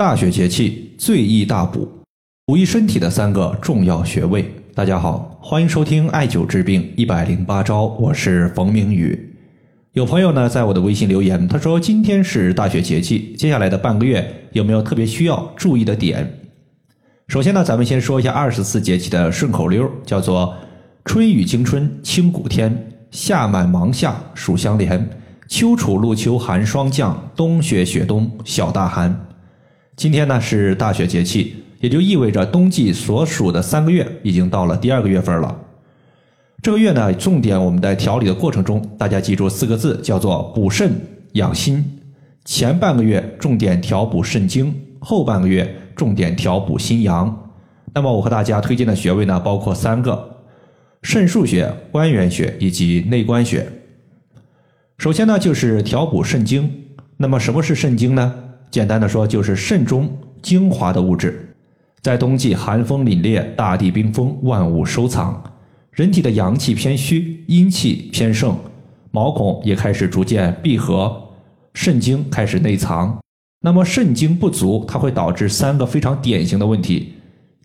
大雪节气最易大补，补益身体的三个重要穴位。大家好，欢迎收听艾灸治病一百零八招，我是冯明宇。有朋友呢在我的微信留言，他说今天是大雪节气，接下来的半个月有没有特别需要注意的点？首先呢，咱们先说一下二十四节气的顺口溜，叫做春雨惊春清谷天，夏满芒夏暑相连，秋处露秋寒霜降，冬雪雪冬小大寒。今天呢是大雪节气，也就意味着冬季所属的三个月已经到了第二个月份了。这个月呢，重点我们在调理的过程中，大家记住四个字，叫做补肾养心。前半个月重点调补肾经，后半个月重点调补心阳。那么我和大家推荐的穴位呢，包括三个：肾腧穴、关元穴以及内关穴。首先呢，就是调补肾经。那么什么是肾经呢？简单的说，就是肾中精华的物质，在冬季寒风凛冽、大地冰封、万物收藏，人体的阳气偏虚，阴气偏盛，毛孔也开始逐渐闭合，肾精开始内藏。那么肾精不足，它会导致三个非常典型的问题。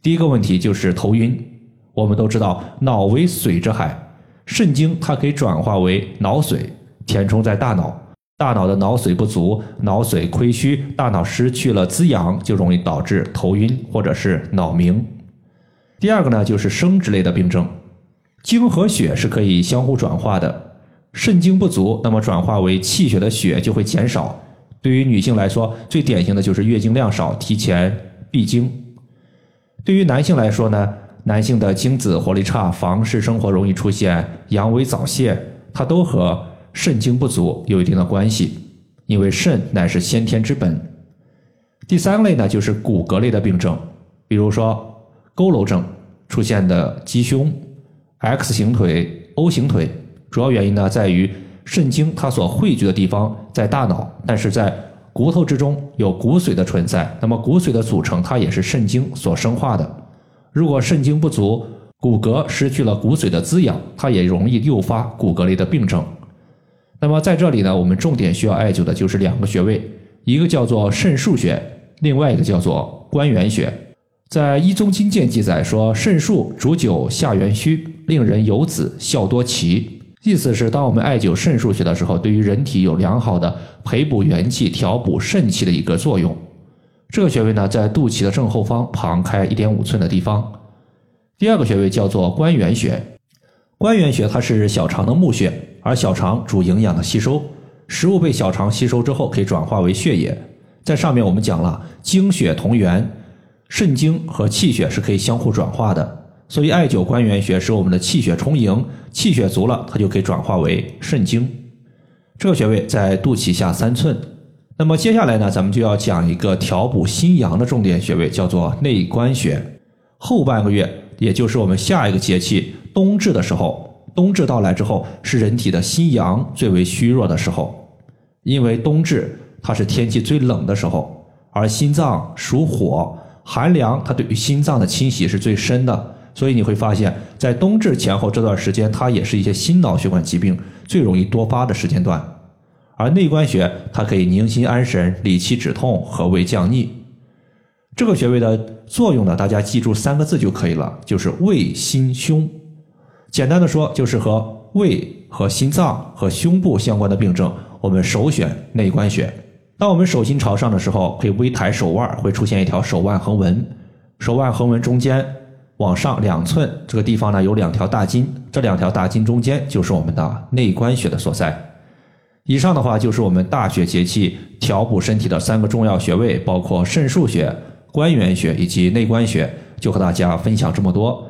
第一个问题就是头晕。我们都知道，脑为水之海，肾精它可以转化为脑髓，填充在大脑。大脑的脑水不足，脑水亏虚，大脑失去了滋养，就容易导致头晕或者是脑鸣。第二个呢，就是生殖类的病症，精和血是可以相互转化的，肾精不足，那么转化为气血的血就会减少。对于女性来说，最典型的就是月经量少，提前闭经。对于男性来说呢，男性的精子活力差，房事生活容易出现阳痿早泄，它都和。肾精不足有一定的关系，因为肾乃是先天之本。第三类呢，就是骨骼类的病症，比如说佝偻症出现的鸡胸、X 型腿、O 型腿，主要原因呢在于肾精它所汇聚的地方在大脑，但是在骨头之中有骨髓的存在，那么骨髓的组成它也是肾精所生化的。如果肾精不足，骨骼失去了骨髓的滋养，它也容易诱发骨骼类的病症。那么在这里呢，我们重点需要艾灸的就是两个穴位，一个叫做肾腧穴，另外一个叫做关元穴。在《医宗经鉴》记载说，肾腧主灸下元虚，令人有子，孝多奇。意思是，当我们艾灸肾腧穴的时候，对于人体有良好的培补元气、调补肾气的一个作用。这个穴位呢，在肚脐的正后方旁开一点五寸的地方。第二个穴位叫做关元穴，关元穴它是小肠的募穴。而小肠主营养的吸收，食物被小肠吸收之后，可以转化为血液。在上面我们讲了，精血同源，肾精和气血是可以相互转化的。所以艾灸关元穴使我们的气血充盈，气血足了，它就可以转化为肾精。这个穴位在肚脐下三寸。那么接下来呢，咱们就要讲一个调补心阳的重点穴位，叫做内关穴。后半个月，也就是我们下一个节气冬至的时候。冬至到来之后，是人体的心阳最为虚弱的时候，因为冬至它是天气最冷的时候，而心脏属火，寒凉它对于心脏的侵袭是最深的，所以你会发现在冬至前后这段时间，它也是一些心脑血管疾病最容易多发的时间段。而内关穴它可以宁心安神、理气止痛、和胃降逆。这个穴位的作用呢，大家记住三个字就可以了，就是胃心胸。简单的说，就是和胃、和心脏、和胸部相关的病症，我们首选内关穴。当我们手心朝上的时候，可以微抬手腕，会出现一条手腕横纹。手腕横纹中间往上两寸，这个地方呢有两条大筋，这两条大筋中间就是我们的内关穴的所在。以上的话就是我们大雪节气调补身体的三个重要穴位，包括肾腧穴、关元穴以及内关穴，就和大家分享这么多。